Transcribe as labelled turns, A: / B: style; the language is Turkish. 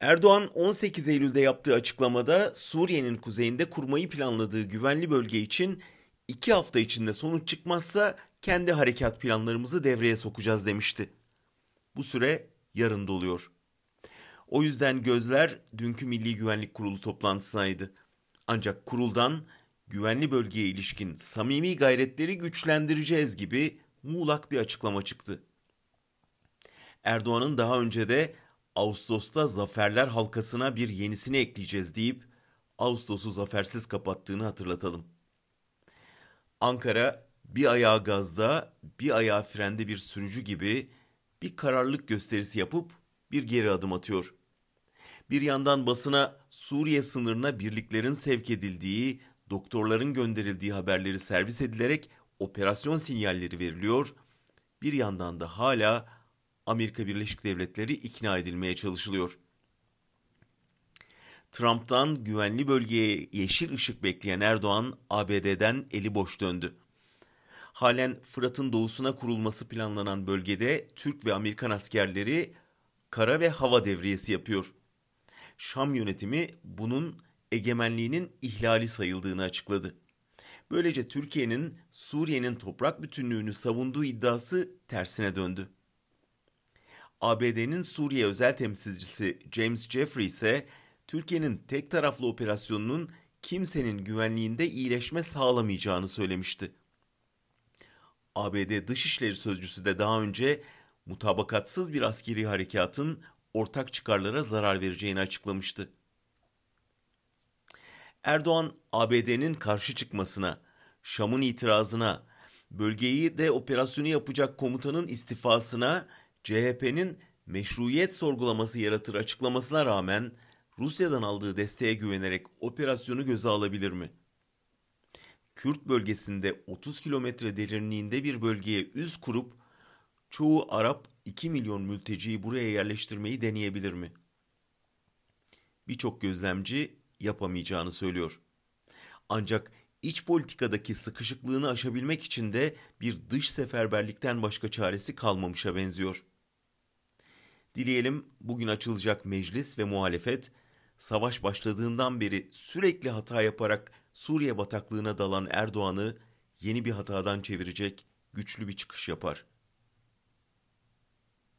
A: Erdoğan 18 Eylül'de yaptığı açıklamada Suriye'nin kuzeyinde kurmayı planladığı güvenli bölge için iki hafta içinde sonuç çıkmazsa kendi harekat planlarımızı devreye sokacağız demişti. Bu süre yarın doluyor. O yüzden gözler dünkü Milli Güvenlik Kurulu toplantısındaydı. Ancak kuruldan güvenli bölgeye ilişkin samimi gayretleri güçlendireceğiz gibi muğlak bir açıklama çıktı. Erdoğan'ın daha önce de Ağustos'ta zaferler halkasına bir yenisini ekleyeceğiz deyip Ağustos'u zafersiz kapattığını hatırlatalım. Ankara bir ayağı gazda, bir ayağı frende bir sürücü gibi bir kararlılık gösterisi yapıp bir geri adım atıyor. Bir yandan basına Suriye sınırına birliklerin sevk edildiği, doktorların gönderildiği haberleri servis edilerek operasyon sinyalleri veriliyor. Bir yandan da hala Amerika Birleşik Devletleri ikna edilmeye çalışılıyor. Trump'tan güvenli bölgeye yeşil ışık bekleyen Erdoğan ABD'den eli boş döndü. Halen Fırat'ın doğusuna kurulması planlanan bölgede Türk ve Amerikan askerleri kara ve hava devriyesi yapıyor. Şam yönetimi bunun egemenliğinin ihlali sayıldığını açıkladı. Böylece Türkiye'nin Suriye'nin toprak bütünlüğünü savunduğu iddiası tersine döndü. ABD'nin Suriye özel temsilcisi James Jeffrey ise Türkiye'nin tek taraflı operasyonunun kimsenin güvenliğinde iyileşme sağlamayacağını söylemişti. ABD Dışişleri Sözcüsü de daha önce mutabakatsız bir askeri harekatın ortak çıkarlara zarar vereceğini açıklamıştı. Erdoğan ABD'nin karşı çıkmasına, Şam'ın itirazına, bölgeyi de operasyonu yapacak komutanın istifasına CHP'nin meşruiyet sorgulaması yaratır açıklamasına rağmen Rusya'dan aldığı desteğe güvenerek operasyonu göze alabilir mi? Kürt bölgesinde 30 kilometre derinliğinde bir bölgeye üz kurup çoğu Arap 2 milyon mülteciyi buraya yerleştirmeyi deneyebilir mi? Birçok gözlemci yapamayacağını söylüyor. Ancak iç politikadaki sıkışıklığını aşabilmek için de bir dış seferberlikten başka çaresi kalmamışa benziyor. Dileyelim bugün açılacak meclis ve muhalefet savaş başladığından beri sürekli hata yaparak Suriye bataklığına dalan Erdoğan'ı yeni bir hatadan çevirecek güçlü bir çıkış yapar.''